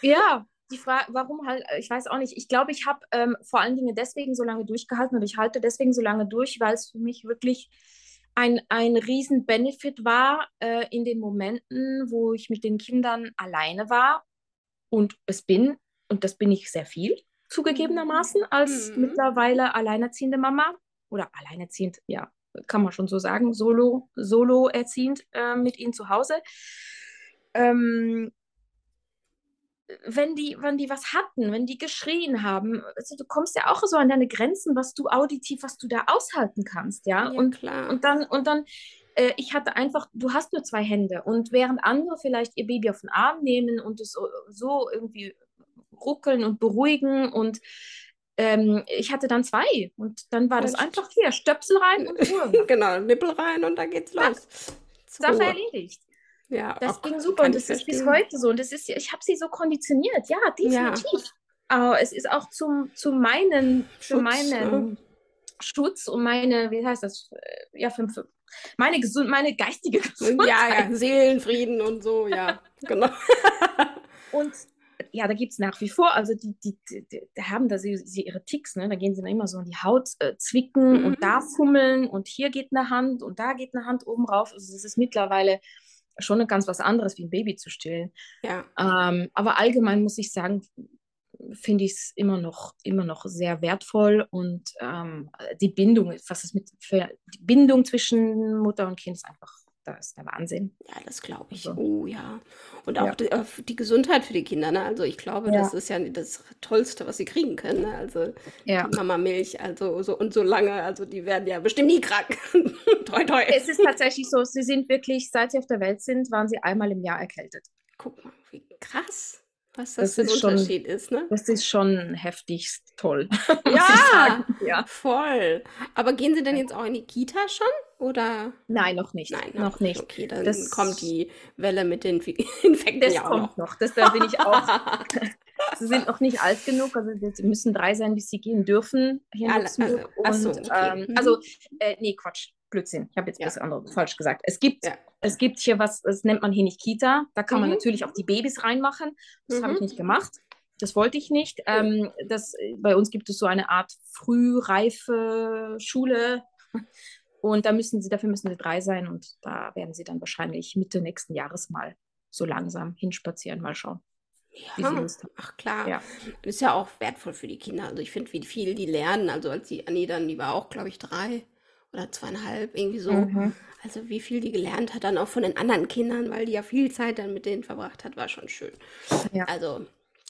ja, die Frage, warum halt, ich weiß auch nicht. Ich glaube, ich habe ähm, vor allen Dingen deswegen so lange durchgehalten und ich halte deswegen so lange durch, weil es für mich wirklich ein, ein riesen Benefit war äh, in den Momenten, wo ich mit den Kindern alleine war und es bin, und das bin ich sehr viel, zugegebenermaßen, als mhm. mittlerweile alleinerziehende Mama oder alleinerziehend, ja, kann man schon so sagen, solo, solo erziehend äh, mit ihnen zu Hause. Ähm, wenn die, wenn die was hatten, wenn die geschrien haben, also du kommst ja auch so an deine Grenzen, was du auditiv, was du da aushalten kannst, ja. ja und, klar. und dann, und dann, äh, ich hatte einfach, du hast nur zwei Hände und während andere vielleicht ihr Baby auf den Arm nehmen und es so, so irgendwie ruckeln und beruhigen und ähm, ich hatte dann zwei und dann war das einfach hier, Stöpsel rein und Ruhe. genau, Nippel rein und dann geht's los. Sache erledigt. Ja, das ging super und das ist bis heute so und das ist, ich habe sie so konditioniert, ja, definitiv. Ja. Aber es ist auch zum, zu meinen, Schutz, für meinen ja. Schutz und meine, wie heißt das, äh, ja, für, für meine, gesund, meine geistige Gesundheit. Ja, ja, Seelenfrieden und so, ja, genau. und ja, da gibt es nach wie vor, also die, die, die, die haben da sie, sie, ihre Ticks, ne? da gehen sie dann immer so in die Haut äh, zwicken mhm. und da fummeln und hier geht eine Hand und da geht eine Hand oben rauf. Also es ist mittlerweile schon ganz was anderes, wie ein Baby zu stillen. Ja. Ähm, aber allgemein muss ich sagen, finde ich es immer noch, immer noch sehr wertvoll und ähm, die Bindung, was ist mit die Bindung zwischen Mutter und Kind ist einfach das ist der Wahnsinn. Ja, das glaube ich. Also, oh ja. Und auch ja. Die, die, Gesundheit für die Kinder. Ne? Also ich glaube, ja. das ist ja das Tollste, was sie kriegen können. Ne? Also ja. Mama Milch, also so und so lange, also die werden ja bestimmt nie krank. toi, toi. Es ist tatsächlich so, sie sind wirklich, seit sie auf der Welt sind, waren sie einmal im Jahr erkältet. Guck mal, wie krass was das, das für ein Unterschied schon, ist, ne? Das ist schon heftigst toll. Ja, ja, voll. Aber gehen Sie denn jetzt auch in die Kita schon? Oder? Nein, noch nicht. Nein, noch nicht. Okay, dann das, kommt die Welle mit den Infekten das ja auch kommt noch. noch. Das, da bin ich auch. sie sind noch nicht alt genug, also sie müssen drei sein, bis sie gehen dürfen hier in Luxemburg. Also, und, okay. ähm, mhm. also äh, nee, Quatsch, Blödsinn. Ich habe jetzt ja. das andere falsch gesagt. Es gibt, ja. es gibt hier was, das nennt man hier nicht Kita. Da kann mhm. man natürlich auch die Babys reinmachen. Das mhm. habe ich nicht gemacht. Das wollte ich nicht. Ähm, das, bei uns gibt es so eine Art frühreife Schule. Und da müssen sie, dafür müssen sie drei sein und da werden sie dann wahrscheinlich Mitte nächsten Jahres mal so langsam hinspazieren, mal schauen. Ja, ach klar. Ja. Das ist ja auch wertvoll für die Kinder. Also ich finde, wie viel die lernen. Also als die Annie dann, die war auch, glaube ich, drei. oder zweieinhalb, irgendwie so. Mhm. Also wie viel die gelernt hat, dann auch von den anderen Kindern, weil die ja viel Zeit dann mit denen verbracht hat, war schon schön. Ja. Also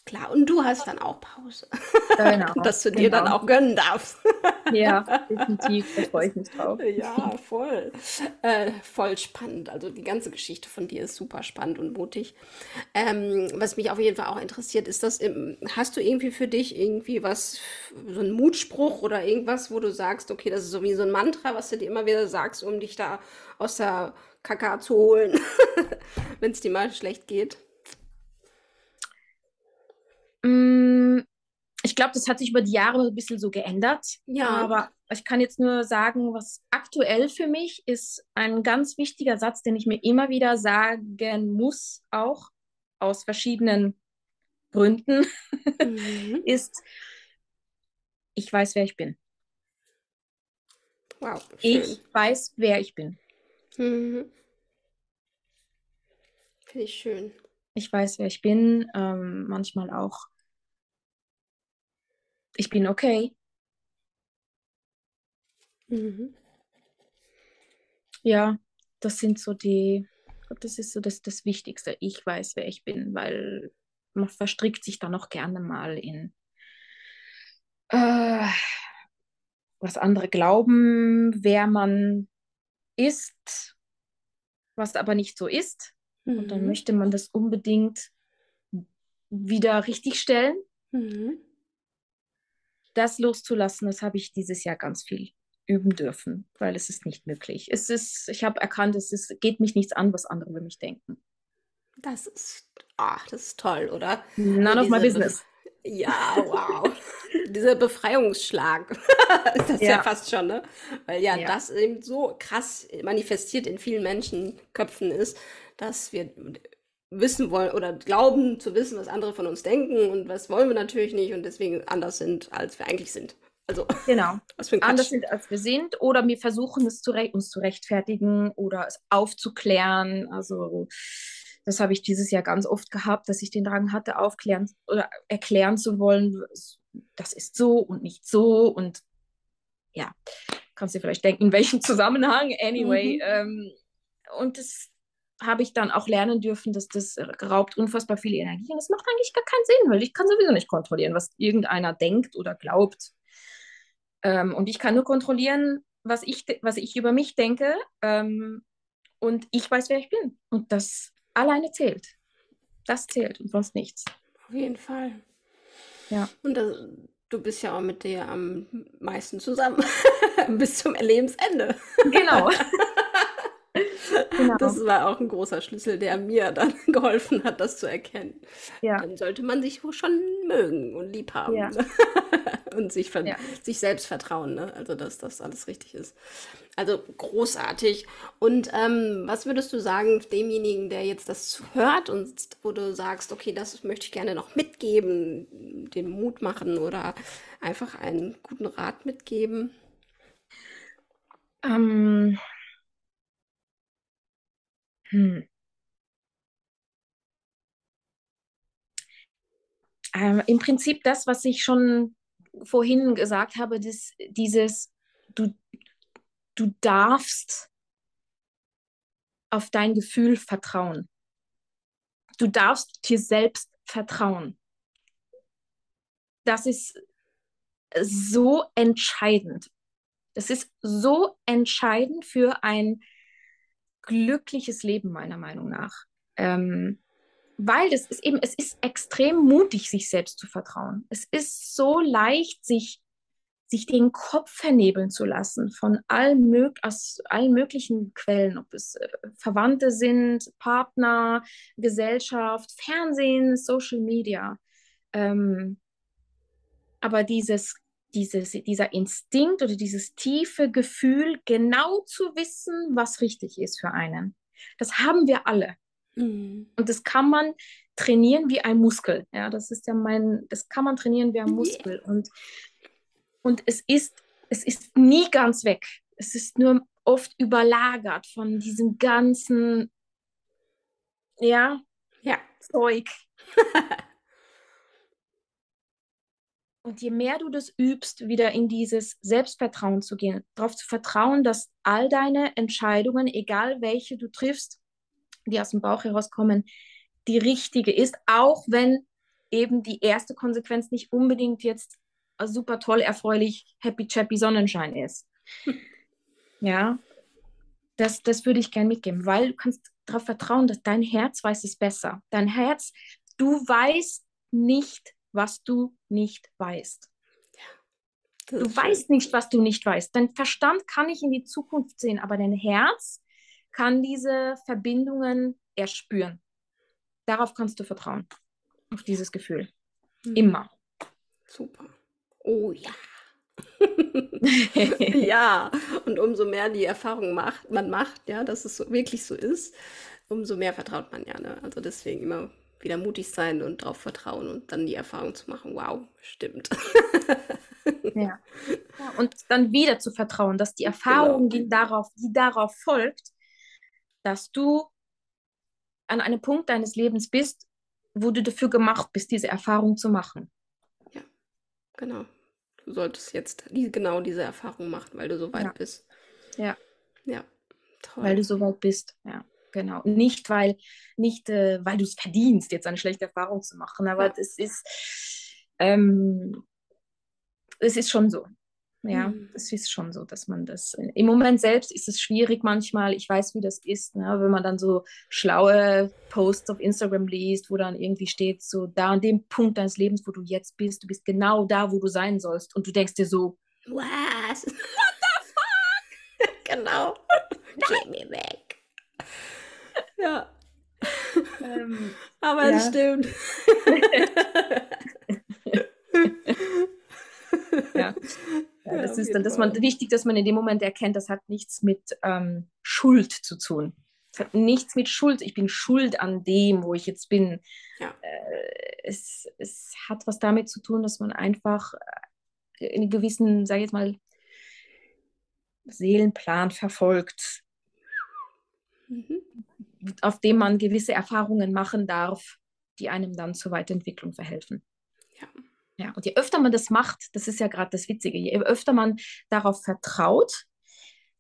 Klar, und du hast dann auch Pause. Genau. Dass du dir genau. dann auch gönnen darfst. Ja, definitiv. Da freue ich mich drauf. Ja, voll. Äh, voll spannend. Also die ganze Geschichte von dir ist super spannend und mutig. Ähm, was mich auf jeden Fall auch interessiert, ist das, im, hast du irgendwie für dich irgendwie was, so ein Mutspruch oder irgendwas, wo du sagst, okay, das ist so wie so ein Mantra, was du dir immer wieder sagst, um dich da aus der Kaka zu holen, wenn es dir mal schlecht geht? Mm, ich glaube, das hat sich über die Jahre ein bisschen so geändert. Ja. Aber ich kann jetzt nur sagen, was aktuell für mich ist ein ganz wichtiger Satz, den ich mir immer wieder sagen muss, auch aus verschiedenen Gründen, mhm. ist, ich weiß, wer ich bin. Wow. Schön. Ich weiß, wer ich bin. Mhm. Finde ich schön. Ich weiß, wer ich bin. Ähm, manchmal auch, ich bin okay. Mhm. Ja, das sind so die, das ist so das, das Wichtigste. Ich weiß, wer ich bin, weil man verstrickt sich dann auch gerne mal in äh, was andere glauben, wer man ist, was aber nicht so ist. Mhm. Und dann mhm. möchte man das unbedingt wieder richtigstellen. Mhm. Das loszulassen, das habe ich dieses Jahr ganz viel üben dürfen, weil es ist nicht möglich. Es ist, ich habe erkannt, es ist, geht mich nichts an, was andere über mich denken. Das ist, ach, das ist toll, oder? None of my business. Ja, wow. Dieser Befreiungsschlag ist das ja. ja. fast schon, ne? Weil ja, ja, das eben so krass manifestiert in vielen Menschenköpfen ist, dass wir wissen wollen oder glauben zu wissen, was andere von uns denken und was wollen wir natürlich nicht und deswegen anders sind, als wir eigentlich sind. Also, genau. anders sind, als wir sind oder wir versuchen es zu uns zu rechtfertigen oder es aufzuklären. Also das habe ich dieses Jahr ganz oft gehabt, dass ich den Drang hatte, aufklären oder erklären zu wollen, das ist so und nicht so und ja, kannst du vielleicht denken, in welchem Zusammenhang. Anyway, mhm. ähm, und das habe ich dann auch lernen dürfen, dass das raubt unfassbar viel Energie und das macht eigentlich gar keinen Sinn, weil ich kann sowieso nicht kontrollieren, was irgendeiner denkt oder glaubt. Ähm, und ich kann nur kontrollieren, was ich, was ich über mich denke ähm, und ich weiß, wer ich bin. Und das alleine zählt. Das zählt und sonst nichts. Auf jeden Fall. Ja. Und das, du bist ja auch mit dir am meisten zusammen bis zum Lebensende. Genau. Genau. Das war auch ein großer Schlüssel, der mir dann geholfen hat, das zu erkennen. Ja. Dann sollte man sich schon mögen und lieb haben. Ja. Ne? und sich, ja. sich selbst vertrauen, ne? also dass das alles richtig ist. Also großartig. Und ähm, was würdest du sagen demjenigen, der jetzt das hört und wo du sagst, okay, das möchte ich gerne noch mitgeben, den Mut machen oder einfach einen guten Rat mitgeben? Ähm, hm. Ähm, Im Prinzip das, was ich schon vorhin gesagt habe, das, dieses, du, du darfst auf dein Gefühl vertrauen. Du darfst dir selbst vertrauen. Das ist so entscheidend. Das ist so entscheidend für ein glückliches Leben, meiner Meinung nach. Ähm, weil das ist eben, es ist extrem mutig, sich selbst zu vertrauen. Es ist so leicht, sich, sich den Kopf vernebeln zu lassen von allen, mög aus allen möglichen Quellen, ob es äh, Verwandte sind, Partner, Gesellschaft, Fernsehen, Social Media. Ähm, aber dieses dieses, dieser Instinkt oder dieses tiefe Gefühl, genau zu wissen, was richtig ist für einen. Das haben wir alle. Mhm. Und das kann man trainieren wie ein Muskel. Ja, das ist ja mein, das kann man trainieren wie ein Muskel. Yeah. Und, und es ist, es ist nie ganz weg. Es ist nur oft überlagert von diesem ganzen, ja, ja. Zeug. Und je mehr du das übst, wieder in dieses Selbstvertrauen zu gehen, darauf zu vertrauen, dass all deine Entscheidungen, egal welche du triffst, die aus dem Bauch herauskommen, die richtige ist, auch wenn eben die erste Konsequenz nicht unbedingt jetzt super toll, erfreulich, happy, chappy Sonnenschein ist. ja, das, das würde ich gerne mitgeben, weil du kannst darauf vertrauen, dass dein Herz weiß es besser. Dein Herz, du weißt nicht, was du nicht weißt. Du weißt nicht, was du nicht weißt. Dein Verstand kann nicht in die Zukunft sehen, aber dein Herz kann diese Verbindungen erspüren. Darauf kannst du vertrauen. Auf dieses Gefühl. Mhm. Immer. Super. Oh ja. ja, und umso mehr die Erfahrung macht, man macht, ja, dass es so, wirklich so ist, umso mehr vertraut man ja. Ne? Also deswegen immer wieder mutig sein und darauf vertrauen und dann die Erfahrung zu machen, wow, stimmt. ja. ja. Und dann wieder zu vertrauen, dass die Erfahrung, genau. die, darauf, die darauf folgt, dass du an einem Punkt deines Lebens bist, wo du dafür gemacht bist, diese Erfahrung zu machen. Ja, genau. Du solltest jetzt die, genau diese Erfahrung machen, weil du so weit ja. bist. Ja. Ja, toll. Weil du so weit bist, ja. Genau. Nicht, weil, nicht, äh, weil du es verdienst, jetzt eine schlechte Erfahrung zu machen, aber es ist, ähm, es ist schon so. Ja, mhm. es ist schon so, dass man das. Im Moment selbst ist es schwierig manchmal. Ich weiß, wie das ist, ne? wenn man dann so schlaue Posts auf Instagram liest, wo dann irgendwie steht, so da an dem Punkt deines Lebens, wo du jetzt bist, du bist genau da, wo du sein sollst. Und du denkst dir so, was? What the fuck? genau. Geh mir weg. Ja. Ähm, Aber es stimmt. ja. ja. das ist dann, dass man wichtig, dass man in dem Moment erkennt, das hat nichts mit ähm, Schuld zu tun. Es hat nichts mit Schuld. Ich bin schuld an dem, wo ich jetzt bin. Ja. Äh, es, es hat was damit zu tun, dass man einfach einen gewissen, sage ich jetzt mal, Seelenplan verfolgt. Mhm auf dem man gewisse Erfahrungen machen darf, die einem dann zur Weiterentwicklung verhelfen. Ja. Ja, und je öfter man das macht, das ist ja gerade das Witzige, je öfter man darauf vertraut,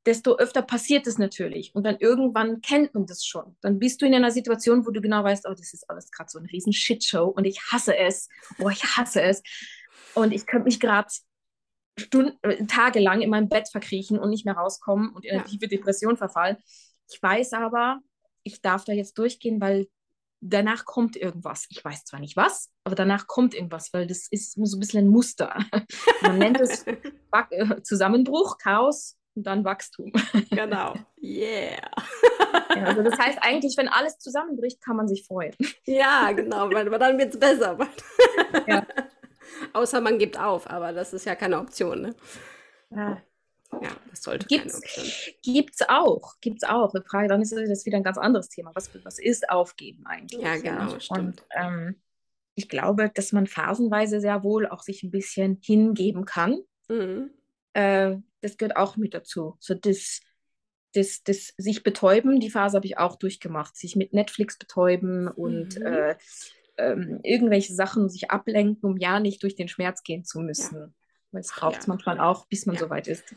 desto öfter passiert es natürlich. Und dann irgendwann kennt man das schon. Dann bist du in einer Situation, wo du genau weißt, oh, das ist alles gerade so eine riesen Shitshow und ich hasse es. Oh, ich hasse es. Und ich könnte mich gerade Stunden, äh, tagelang in meinem Bett verkriechen und nicht mehr rauskommen und in eine ja. tiefe Depression verfallen. Ich weiß aber, ich darf da jetzt durchgehen, weil danach kommt irgendwas. Ich weiß zwar nicht was, aber danach kommt irgendwas, weil das ist so ein bisschen ein Muster. Man nennt es äh, Zusammenbruch, Chaos und dann Wachstum. Genau. Yeah. Ja, also das heißt eigentlich, wenn alles zusammenbricht, kann man sich freuen. Ja, genau, weil dann wird es besser. Ja. Außer man gibt auf, aber das ist ja keine Option. Ne? Ja, ja, das sollte gibt's, Gibt's auch, gibt's auch. Die Frage, dann ist das wieder ein ganz anderes Thema. Was, was ist Aufgeben eigentlich? Ja, genau, ja? stimmt. Und ähm, ich glaube, dass man phasenweise sehr wohl auch sich ein bisschen hingeben kann. Mhm. Äh, das gehört auch mit dazu. So das, das, das sich betäuben, die Phase habe ich auch durchgemacht. Sich mit Netflix betäuben und mhm. äh, ähm, irgendwelche Sachen sich ablenken, um ja nicht durch den Schmerz gehen zu müssen. Ja. Weil es braucht es ja. manchmal auch, bis man ja. so weit ist.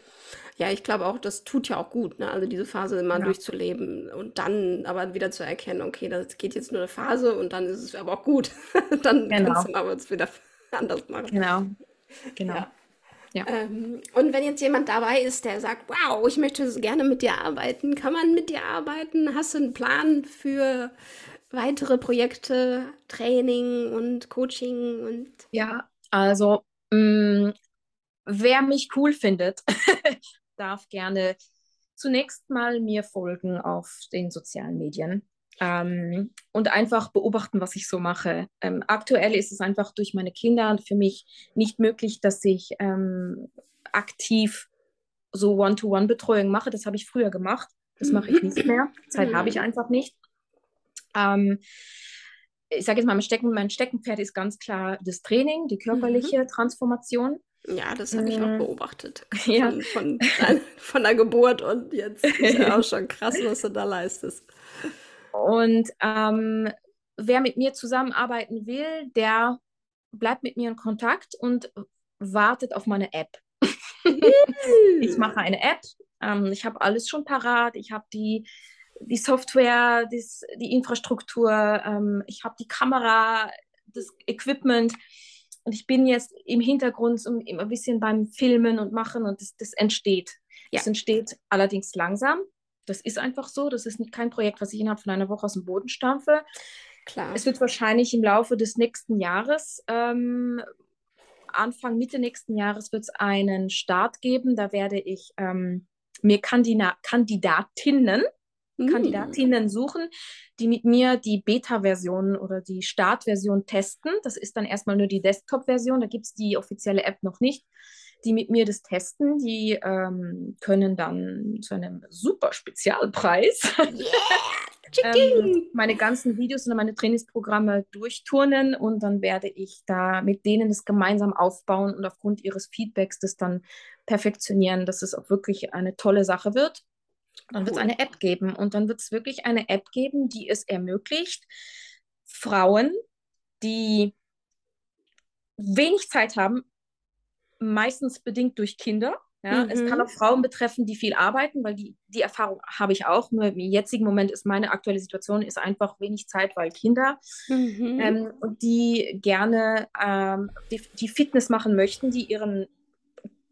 Ja, ich glaube auch, das tut ja auch gut, ne? Also diese Phase mal ja. durchzuleben und dann aber wieder zu erkennen, okay, das geht jetzt nur eine Phase und dann ist es aber auch gut. dann genau. kannst du aber es wieder anders machen. Genau. Genau. Ja. Ja. Ähm, und wenn jetzt jemand dabei ist, der sagt, wow, ich möchte gerne mit dir arbeiten, kann man mit dir arbeiten? Hast du einen Plan für weitere Projekte, Training und Coaching und ja, also mh, mm, wer mich cool findet, darf gerne zunächst mal mir folgen auf den sozialen Medien ähm, und einfach beobachten, was ich so mache. Ähm, aktuell ist es einfach durch meine Kinder für mich nicht möglich, dass ich ähm, aktiv so One-to-One-Betreuung mache. Das habe ich früher gemacht. Das mache ich nicht mehr. Zeit habe ich einfach nicht. Ähm, ich sage jetzt mal, mein, Stecken, mein Steckenpferd ist ganz klar das Training, die körperliche mhm. Transformation. Ja, das habe ich auch äh, beobachtet. Ja. Von, von, von, der Geburt und jetzt ist ja auch schon krass, was du da leistest. Und ähm, wer mit mir zusammenarbeiten will, der bleibt mit mir in Kontakt und wartet auf meine App. ich mache eine App. Ähm, ich habe alles schon parat. Ich habe die, die Software, das, die Infrastruktur. Ähm, ich habe die Kamera, das Equipment. Und ich bin jetzt im Hintergrund so ein bisschen beim Filmen und Machen und das, das entsteht. Ja. Es entsteht allerdings langsam. Das ist einfach so. Das ist kein Projekt, was ich innerhalb von einer Woche aus dem Boden stampfe. Klar. Es wird wahrscheinlich im Laufe des nächsten Jahres ähm, Anfang, Mitte nächsten Jahres wird es einen Start geben. Da werde ich ähm, mir Kandida Kandidatinnen. Kandidatinnen suchen, die mit mir die Beta-Version oder die Startversion testen. Das ist dann erstmal nur die Desktop-Version. Da gibt es die offizielle App noch nicht. Die mit mir das testen, die ähm, können dann zu einem super Spezialpreis yeah ähm, meine ganzen Videos und meine Trainingsprogramme durchturnen und dann werde ich da mit denen das gemeinsam aufbauen und aufgrund ihres Feedbacks das dann perfektionieren, dass es auch wirklich eine tolle Sache wird. Dann wird es eine App geben und dann wird es wirklich eine App geben, die es ermöglicht, Frauen, die wenig Zeit haben, meistens bedingt durch Kinder, ja, mhm. Es kann mhm. auch Frauen betreffen, die viel arbeiten, weil die, die Erfahrung habe ich auch. Nur im jetzigen Moment ist meine aktuelle Situation ist einfach wenig Zeit, weil Kinder mhm. ähm, und die gerne ähm, die, die Fitness machen möchten, die ihren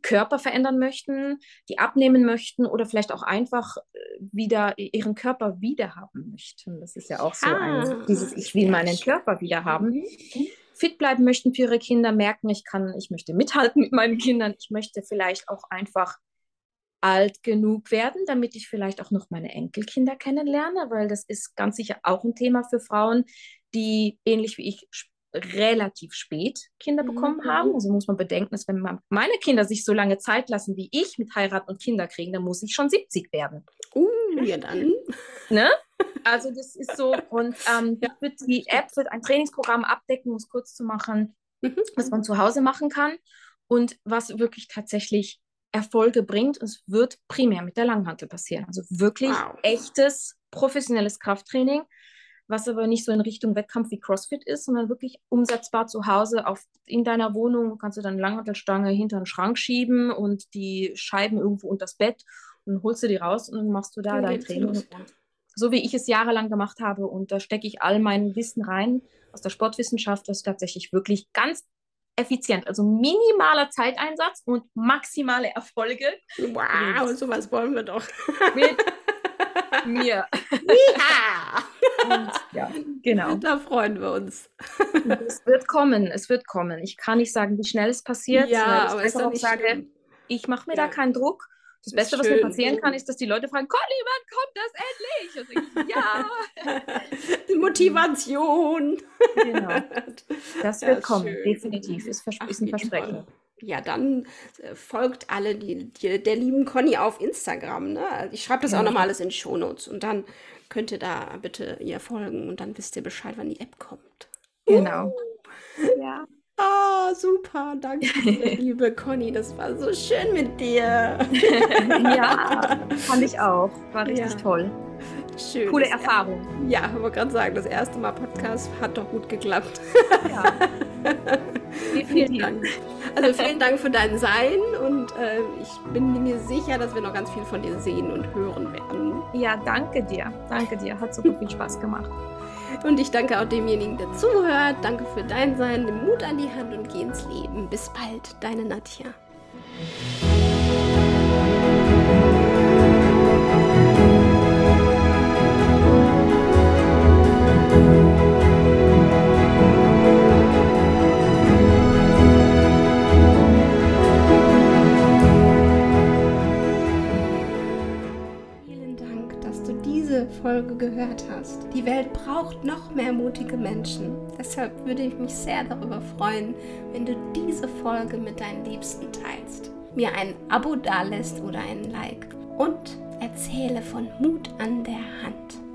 Körper verändern möchten, die abnehmen möchten oder vielleicht auch einfach äh, wieder ihren Körper wiederhaben möchten. Das ist ja auch so ah, ein, dieses Ich will meinen Körper wiederhaben. Mhm fit bleiben möchten für ihre Kinder, merken, ich kann, ich möchte mithalten mit meinen Kindern, ich möchte vielleicht auch einfach alt genug werden, damit ich vielleicht auch noch meine Enkelkinder kennenlerne, weil das ist ganz sicher auch ein Thema für Frauen, die ähnlich wie ich relativ spät Kinder mhm, bekommen mhm. haben. Also muss man bedenken, dass wenn man, meine Kinder sich so lange Zeit lassen wie ich mit Heirat und Kinder kriegen, dann muss ich schon 70 werden. Uh, ja dann. Ne? Also das ist so. Und ähm, ja. wird, die App wird ein Trainingsprogramm abdecken, um es kurz zu machen, mhm. was man zu Hause machen kann und was wirklich tatsächlich Erfolge bringt. Es wird primär mit der Langhantel passieren. Also wirklich wow. echtes professionelles Krafttraining was aber nicht so in Richtung Wettkampf wie CrossFit ist, sondern wirklich umsetzbar zu Hause auf, in deiner Wohnung. Kannst du dann Langhantelstange hinter den Schrank schieben und die Scheiben irgendwo unter das Bett und holst du die raus und dann machst du da und dein Training. So wie ich es jahrelang gemacht habe und da stecke ich all mein Wissen rein aus der Sportwissenschaft, das tatsächlich wirklich ganz effizient. Also minimaler Zeiteinsatz und maximale Erfolge. Wow, sowas wollen wir doch. Mit mir. Ja. Und, ja, genau. Da freuen wir uns. es wird kommen, es wird kommen. Ich kann nicht sagen, wie schnell es passiert. Ja, aber ich auch sage, schlimm. ich mache mir ja. da keinen Druck. Das Beste, was mir passieren kann, ist, dass die Leute fragen, Conny, wann kommt das endlich? ja. Die Motivation. Genau. Das wird ja, kommen, schön. definitiv. Ist, ist ein Versprechen. Fall. Ja, dann äh, folgt alle die, die, der lieben Conny auf Instagram. Ne? Also ich schreibe das ja. auch nochmal alles in die Shownotes und dann könnt ihr da bitte ihr folgen und dann wisst ihr Bescheid, wann die App kommt. Genau. Uh. Ja. Ah, super. Danke, liebe Conny. Das war so schön mit dir. ja, fand ich auch. War richtig ja. toll. Schön. Coole Erfahrung. Ja, ich wollte gerade sagen, das erste Mal Podcast hat doch gut geklappt. Ja. vielen Dank. Also vielen Dank für dein Sein und äh, ich bin mir sicher, dass wir noch ganz viel von dir sehen und hören werden. Ja, danke dir. Danke dir. Hat super viel Spaß gemacht. Und ich danke auch demjenigen, der zuhört. Danke für dein Sein. Nimm Mut an die Hand und geh ins Leben. Bis bald, deine Nadja. Folge gehört hast. Die Welt braucht noch mehr mutige Menschen. Deshalb würde ich mich sehr darüber freuen, wenn du diese Folge mit deinen Liebsten teilst, mir ein Abo dalässt oder ein Like und erzähle von Mut an der Hand.